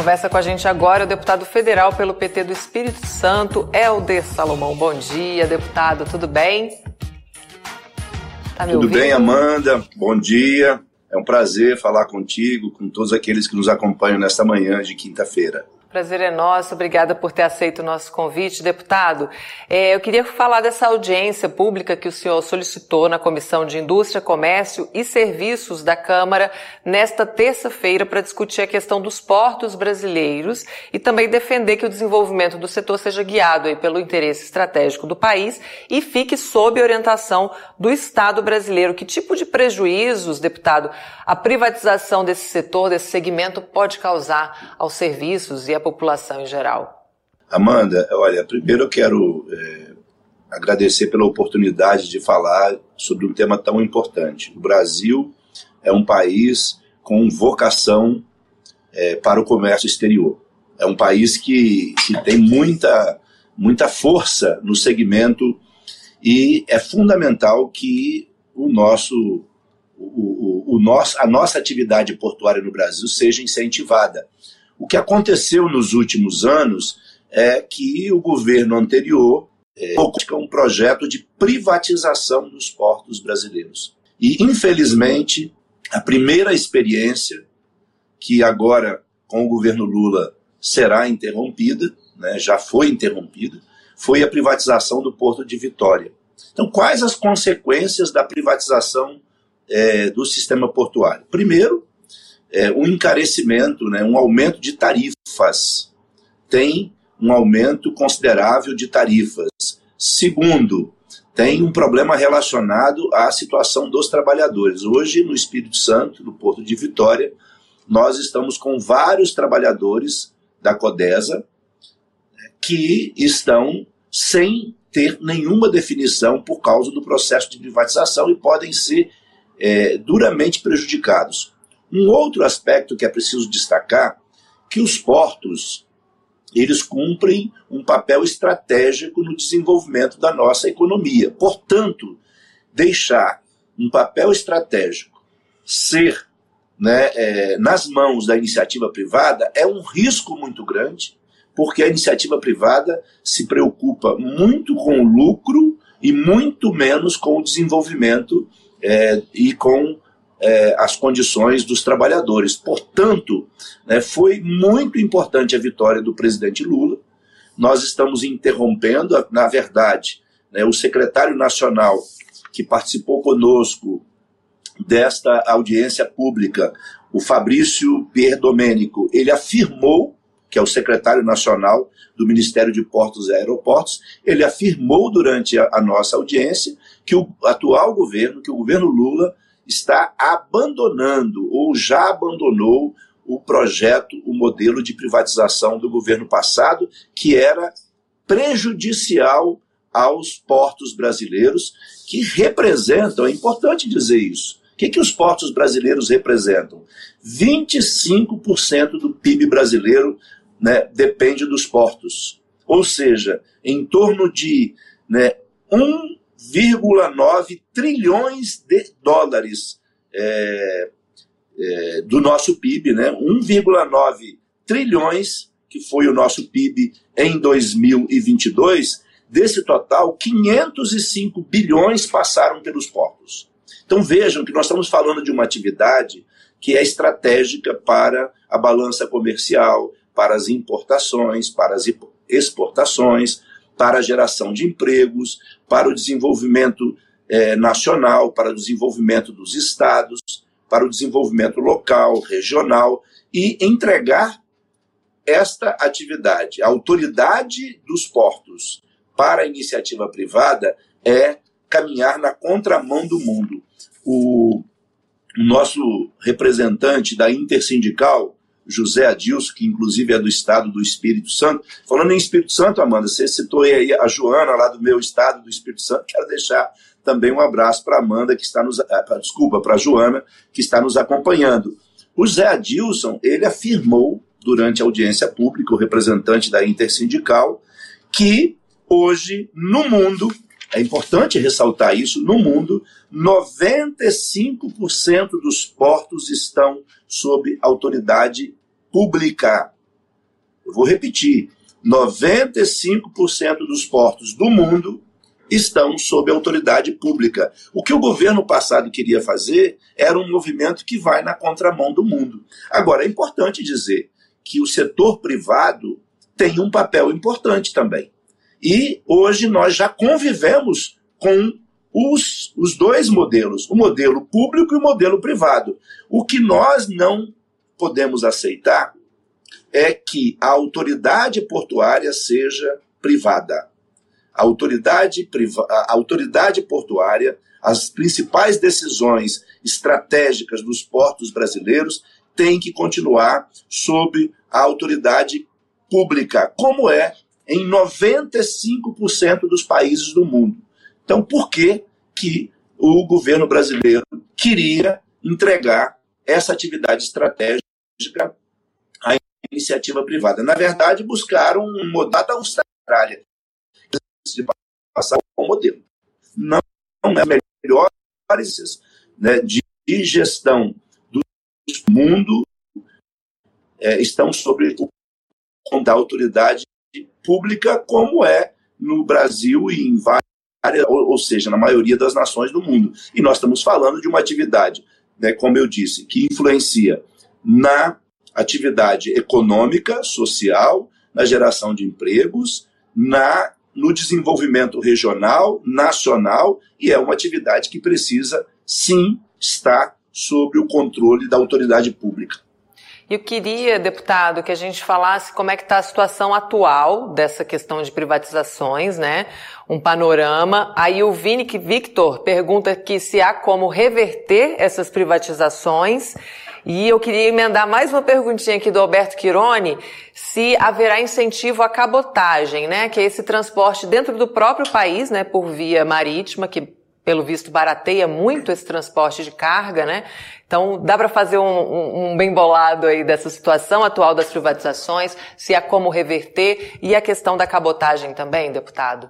conversa com a gente agora o deputado federal pelo PT do Espírito Santo, Helder Salomão. Bom dia, deputado, tudo bem? Tá tudo ouvindo? bem, Amanda? Bom dia. É um prazer falar contigo, com todos aqueles que nos acompanham nesta manhã de quinta-feira. Prazer é nosso, obrigada por ter aceito o nosso convite, deputado. É, eu queria falar dessa audiência pública que o senhor solicitou na Comissão de Indústria, Comércio e Serviços da Câmara nesta terça-feira para discutir a questão dos portos brasileiros e também defender que o desenvolvimento do setor seja guiado aí pelo interesse estratégico do país e fique sob orientação do Estado brasileiro. Que tipo de prejuízos, deputado, a privatização desse setor, desse segmento, pode causar aos serviços e população em geral? Amanda, olha, primeiro eu quero é, agradecer pela oportunidade de falar sobre um tema tão importante. O Brasil é um país com vocação é, para o comércio exterior. É um país que, que tem muita, muita força no segmento e é fundamental que o nosso, o, o, o nosso, a nossa atividade portuária no Brasil seja incentivada. O que aconteceu nos últimos anos é que o governo anterior é, um projeto de privatização dos portos brasileiros. E, infelizmente, a primeira experiência, que agora com o governo Lula será interrompida, né, já foi interrompida, foi a privatização do Porto de Vitória. Então, quais as consequências da privatização é, do sistema portuário? Primeiro, é, um encarecimento, né, um aumento de tarifas. Tem um aumento considerável de tarifas. Segundo, tem um problema relacionado à situação dos trabalhadores. Hoje, no Espírito Santo, no Porto de Vitória, nós estamos com vários trabalhadores da Codesa que estão sem ter nenhuma definição por causa do processo de privatização e podem ser é, duramente prejudicados. Um outro aspecto que é preciso destacar, que os portos eles cumprem um papel estratégico no desenvolvimento da nossa economia. Portanto, deixar um papel estratégico ser né, é, nas mãos da iniciativa privada é um risco muito grande, porque a iniciativa privada se preocupa muito com o lucro e muito menos com o desenvolvimento é, e com é, as condições dos trabalhadores. Portanto, né, foi muito importante a vitória do presidente Lula. Nós estamos interrompendo, na verdade, né, o secretário nacional que participou conosco desta audiência pública, o Fabrício Pierdomênico, ele afirmou, que é o secretário nacional do Ministério de Portos e Aeroportos, ele afirmou durante a, a nossa audiência que o atual governo, que o governo Lula, está abandonando ou já abandonou o projeto, o modelo de privatização do governo passado, que era prejudicial aos portos brasileiros, que representam, é importante dizer isso. O que, que os portos brasileiros representam? 25% do PIB brasileiro né, depende dos portos. Ou seja, em torno de né, 1 1,9 trilhões de dólares é, é, do nosso PIB, né? 1,9 trilhões, que foi o nosso PIB em 2022, desse total, 505 bilhões passaram pelos portos. Então vejam que nós estamos falando de uma atividade que é estratégica para a balança comercial, para as importações, para as exportações, para a geração de empregos, para o desenvolvimento é, nacional, para o desenvolvimento dos estados, para o desenvolvimento local, regional e entregar esta atividade. A autoridade dos portos para a iniciativa privada é caminhar na contramão do mundo. O nosso representante da Intersindical, José Adilson, que inclusive é do estado do Espírito Santo. Falando em Espírito Santo, Amanda, você citou aí a Joana, lá do meu estado do Espírito Santo. Quero deixar também um abraço para Amanda, que está nos. Ah, desculpa, para Joana, que está nos acompanhando. O José Adilson, ele afirmou, durante a audiência pública, o representante da Intersindical, que hoje, no mundo, é importante ressaltar isso, no mundo, 95% dos portos estão sob autoridade pública. Eu vou repetir: 95% dos portos do mundo estão sob autoridade pública. O que o governo passado queria fazer era um movimento que vai na contramão do mundo. Agora, é importante dizer que o setor privado tem um papel importante também. E hoje nós já convivemos com os, os dois modelos, o modelo público e o modelo privado. O que nós não podemos aceitar é que a autoridade portuária seja privada. A autoridade, priva a autoridade portuária, as principais decisões estratégicas dos portos brasileiros têm que continuar sob a autoridade pública, como é em 95% dos países do mundo. Então, por que, que o governo brasileiro queria entregar essa atividade estratégica à iniciativa privada? Na verdade, buscaram um modelo da Austrália de passar o modelo. Não, é melhor né, de gestão do mundo é, estão sobre o da autoridade pública, como é no Brasil e em várias ou, ou seja, na maioria das nações do mundo. E nós estamos falando de uma atividade, né, como eu disse, que influencia na atividade econômica, social, na geração de empregos, na no desenvolvimento regional, nacional, e é uma atividade que precisa, sim, estar sob o controle da autoridade pública. Eu queria, deputado, que a gente falasse como é que está a situação atual dessa questão de privatizações, né? Um panorama. Aí o Vini Victor pergunta que se há como reverter essas privatizações. E eu queria emendar mais uma perguntinha aqui do Alberto Quirone, se haverá incentivo à cabotagem, né? Que é esse transporte dentro do próprio país, né? Por via marítima, que pelo visto, barateia muito esse transporte de carga, né? Então, dá para fazer um, um, um, bem bolado aí dessa situação atual das privatizações, se há como reverter, e a questão da cabotagem também, deputado?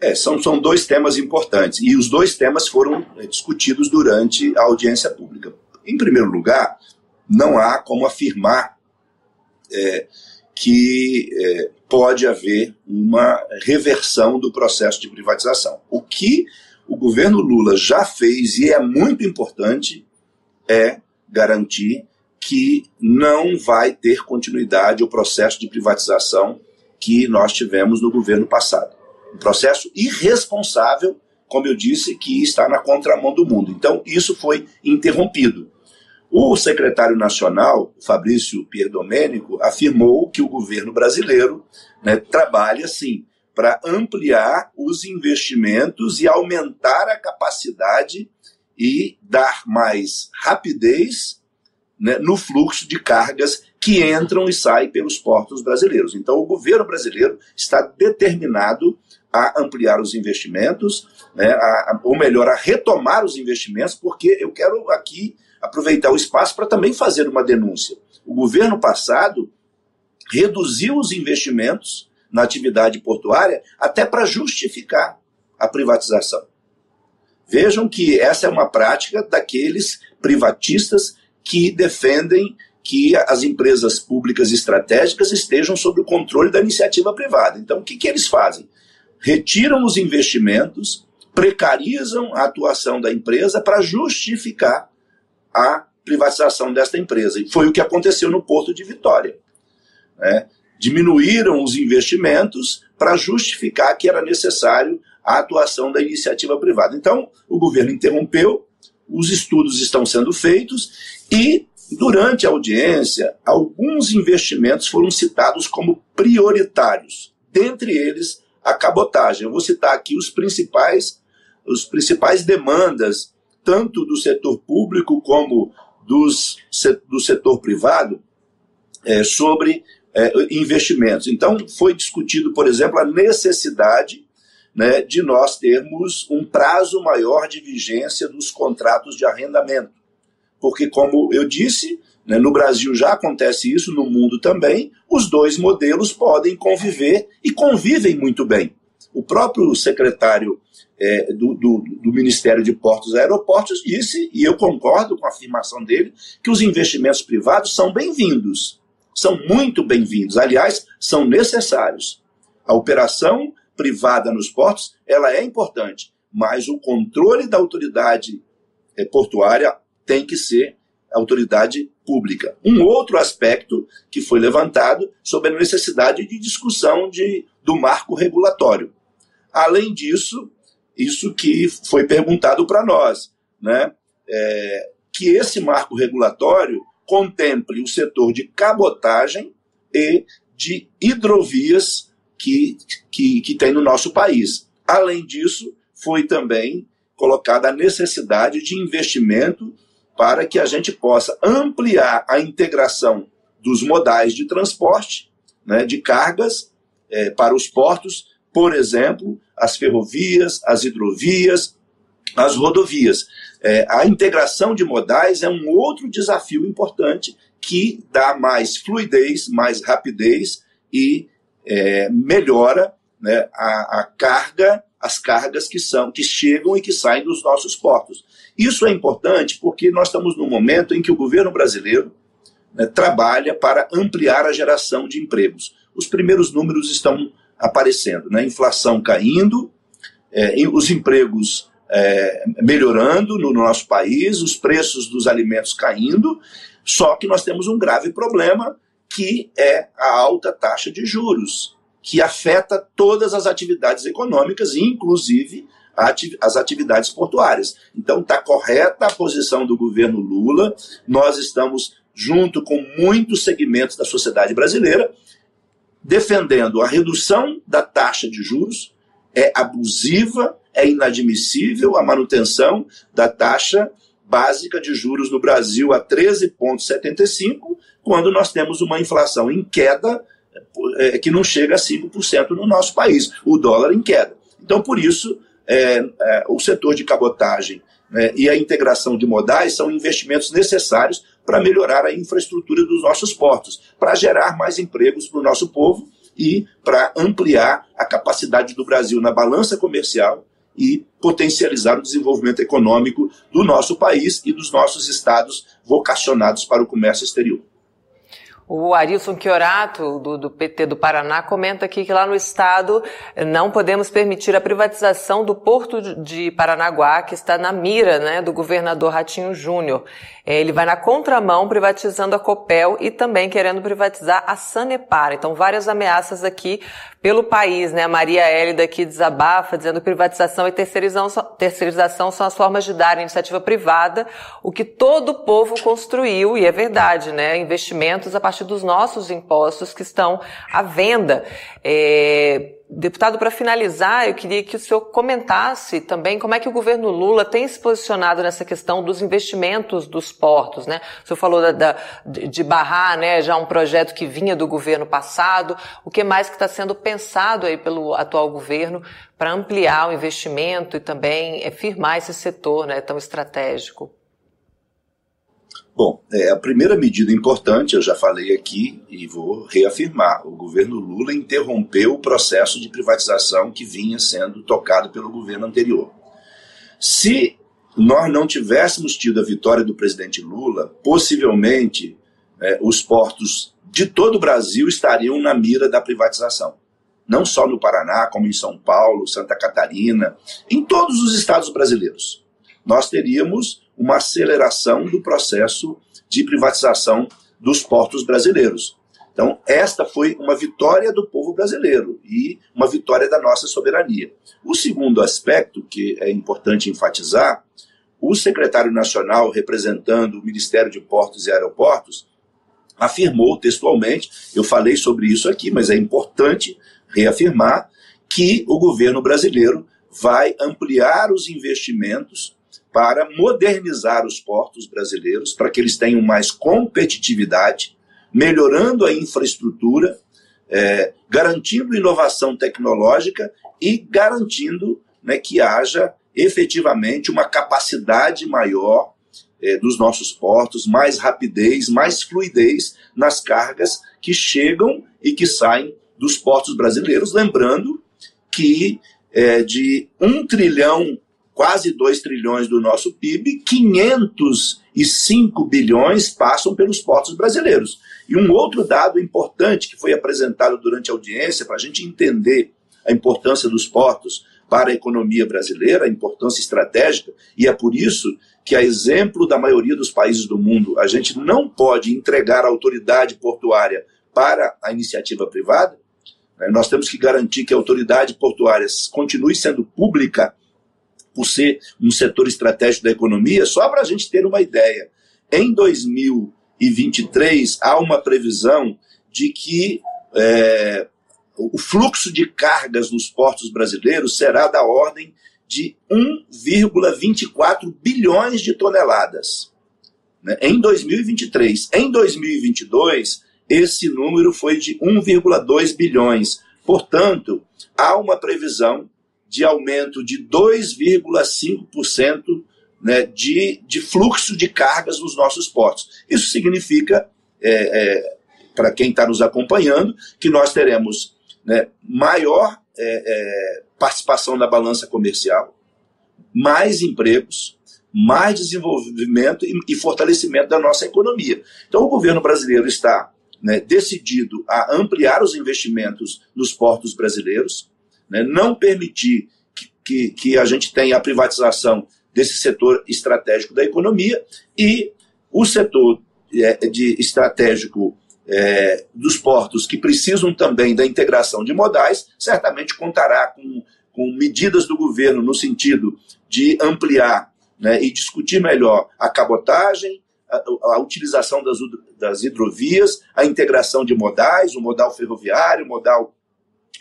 É, são, são dois temas importantes, e os dois temas foram é, discutidos durante a audiência pública. Em primeiro lugar, não há como afirmar é, que é, pode haver uma reversão do processo de privatização. O que o governo Lula já fez, e é muito importante, é garantir que não vai ter continuidade o processo de privatização que nós tivemos no governo passado. Um processo irresponsável, como eu disse, que está na contramão do mundo. Então, isso foi interrompido. O secretário nacional, Fabrício Pierdomênico, afirmou que o governo brasileiro né, trabalha, sim, para ampliar os investimentos e aumentar a capacidade e dar mais rapidez né, no fluxo de cargas que entram e saem pelos portos brasileiros. Então, o governo brasileiro está determinado a ampliar os investimentos, né, a, ou melhor, a retomar os investimentos, porque eu quero aqui aproveitar o espaço para também fazer uma denúncia. O governo passado reduziu os investimentos na atividade portuária até para justificar a privatização. Vejam que essa é uma prática daqueles privatistas que defendem que as empresas públicas estratégicas estejam sob o controle da iniciativa privada. Então, o que, que eles fazem? Retiram os investimentos, precarizam a atuação da empresa para justificar a privatização desta empresa. E foi o que aconteceu no Porto de Vitória. Né? Diminuíram os investimentos para justificar que era necessário a atuação da iniciativa privada. Então, o governo interrompeu, os estudos estão sendo feitos e, durante a audiência, alguns investimentos foram citados como prioritários, dentre eles a cabotagem. Eu vou citar aqui os principais, os principais demandas tanto do setor público como dos, do setor privado, é, sobre é, investimentos. Então, foi discutido, por exemplo, a necessidade né, de nós termos um prazo maior de vigência dos contratos de arrendamento. Porque, como eu disse, né, no Brasil já acontece isso, no mundo também, os dois modelos podem conviver e convivem muito bem. O próprio secretário é, do, do, do, Ministério de Portos e Aeroportos disse, e eu concordo com a afirmação dele, que os investimentos privados são bem-vindos. são muito bem-vindos. Aliás, são necessários. A operação privada nos portos, ela é importante, mas o controle da autoridade eh, portuária tem que ser autoridade pública. Um outro aspecto que foi levantado sobre a necessidade de discussão de, do marco regulatório. Além disso, isso que foi perguntado para nós, né? É, que esse marco regulatório contemple o setor de cabotagem e de hidrovias que, que, que tem no nosso país. Além disso, foi também colocada a necessidade de investimento para que a gente possa ampliar a integração dos modais de transporte, né, de cargas é, para os portos, por exemplo, as ferrovias, as hidrovias, as rodovias. É, a integração de modais é um outro desafio importante que dá mais fluidez, mais rapidez e é, melhora né, a, a, carga, as cargas que são que chegam e que saem dos nossos portos. Isso é importante porque nós estamos num momento em que o governo brasileiro né, trabalha para ampliar a geração de empregos. Os primeiros números estão aparecendo, né? Inflação caindo, é, os empregos é, melhorando no, no nosso país, os preços dos alimentos caindo, só que nós temos um grave problema que é a alta taxa de juros, que afeta todas as atividades econômicas, inclusive as atividades portuárias. Então está correta a posição do governo Lula, nós estamos junto com muitos segmentos da sociedade brasileira defendendo a redução da taxa de juros, é abusiva, é inadmissível a manutenção da taxa básica de juros no Brasil a 13,75, quando nós temos uma inflação em queda é, que não chega a 5% no nosso país, o dólar em queda. Então, por isso, é, é, o setor de cabotagem né, e a integração de modais são investimentos necessários para melhorar a infraestrutura dos nossos portos, para gerar mais empregos para o nosso povo e para ampliar a capacidade do Brasil na balança comercial e potencializar o desenvolvimento econômico do nosso país e dos nossos estados vocacionados para o comércio exterior. O Arilson Chiorato, do, do, PT do Paraná, comenta aqui que lá no estado não podemos permitir a privatização do Porto de Paranaguá, que está na mira né, do governador Ratinho Júnior. É, ele vai na contramão privatizando a Copel e também querendo privatizar a Sanepar. Então, várias ameaças aqui pelo país, né? A Maria Hélida aqui desabafa, dizendo que privatização e terceirização, são as formas de dar iniciativa privada o que todo o povo construiu, e é verdade, né? Investimentos a partir dos nossos impostos que estão à venda. É, Deputado, para finalizar, eu queria que o senhor comentasse também como é que o governo Lula tem se posicionado nessa questão dos investimentos dos portos, né? O senhor falou da, da, de barrar, né, já um projeto que vinha do governo passado. O que mais que está sendo pensado aí pelo atual governo para ampliar o investimento e também é, firmar esse setor, né, tão estratégico? Bom, é, a primeira medida importante, eu já falei aqui e vou reafirmar: o governo Lula interrompeu o processo de privatização que vinha sendo tocado pelo governo anterior. Se nós não tivéssemos tido a vitória do presidente Lula, possivelmente é, os portos de todo o Brasil estariam na mira da privatização. Não só no Paraná, como em São Paulo, Santa Catarina, em todos os estados brasileiros. Nós teríamos uma aceleração do processo de privatização dos portos brasileiros. Então, esta foi uma vitória do povo brasileiro e uma vitória da nossa soberania. O segundo aspecto, que é importante enfatizar, o secretário nacional representando o Ministério de Portos e Aeroportos afirmou textualmente, eu falei sobre isso aqui, mas é importante reafirmar, que o governo brasileiro vai ampliar os investimentos para modernizar os portos brasileiros, para que eles tenham mais competitividade, melhorando a infraestrutura, é, garantindo inovação tecnológica e garantindo né, que haja efetivamente uma capacidade maior é, dos nossos portos, mais rapidez, mais fluidez nas cargas que chegam e que saem dos portos brasileiros. Lembrando que é, de um trilhão quase 2 trilhões do nosso PIB, 505 bilhões passam pelos portos brasileiros. E um outro dado importante que foi apresentado durante a audiência, para a gente entender a importância dos portos para a economia brasileira, a importância estratégica, e é por isso que, a exemplo da maioria dos países do mundo, a gente não pode entregar a autoridade portuária para a iniciativa privada. Né? Nós temos que garantir que a autoridade portuária continue sendo pública, por ser um setor estratégico da economia, só para a gente ter uma ideia. Em 2023, há uma previsão de que é, o fluxo de cargas nos portos brasileiros será da ordem de 1,24 bilhões de toneladas. Né? Em 2023. Em 2022, esse número foi de 1,2 bilhões. Portanto, há uma previsão de aumento de 2,5% né, de, de fluxo de cargas nos nossos portos. Isso significa, é, é, para quem está nos acompanhando, que nós teremos né, maior é, é, participação na balança comercial, mais empregos, mais desenvolvimento e, e, fortalecimento da nossa economia. Então, o governo brasileiro está né, decidido a ampliar os investimentos nos portos brasileiros, né, não permitir que, que, que a gente tenha a privatização desse setor estratégico da economia e o setor é, de estratégico é, dos portos que precisam também da integração de modais, certamente contará com, com medidas do governo no sentido de ampliar né, e discutir melhor a cabotagem, a, a utilização das, das, hidrovias, a integração de modais, o modal ferroviário, o modal,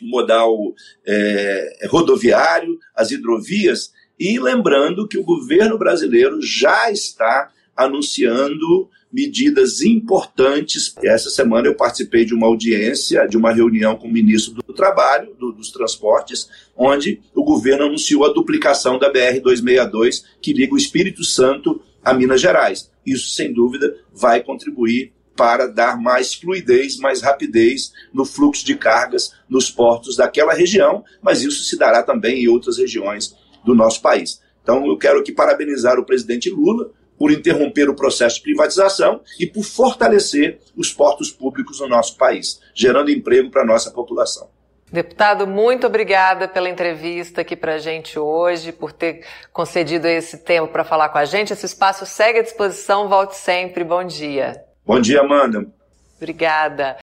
modal é, rodoviário, as hidrovias, e lembrando que o governo brasileiro já está anunciando medidas importantes. Essa semana eu participei de uma audiência, de uma reunião com o ministro do Trabalho, do, dos Transportes, onde o governo anunciou a duplicação da BR-262, que liga o Espírito Santo a Minas Gerais. Isso, sem dúvida, vai contribuir para dar mais fluidez, mais rapidez no fluxo de cargas nos portos daquela região, mas isso se dará também em outras regiões do nosso país. Então, eu quero aqui parabenizar o presidente Lula por interromper o processo de privatização e por fortalecer os portos públicos no nosso país, gerando emprego para a nossa população. Deputado, muito obrigada pela entrevista aqui para a gente hoje, por ter concedido esse tempo para falar com a gente. Esse espaço segue à disposição, volte sempre. Bom dia. Bom dia, Amanda. Obrigada.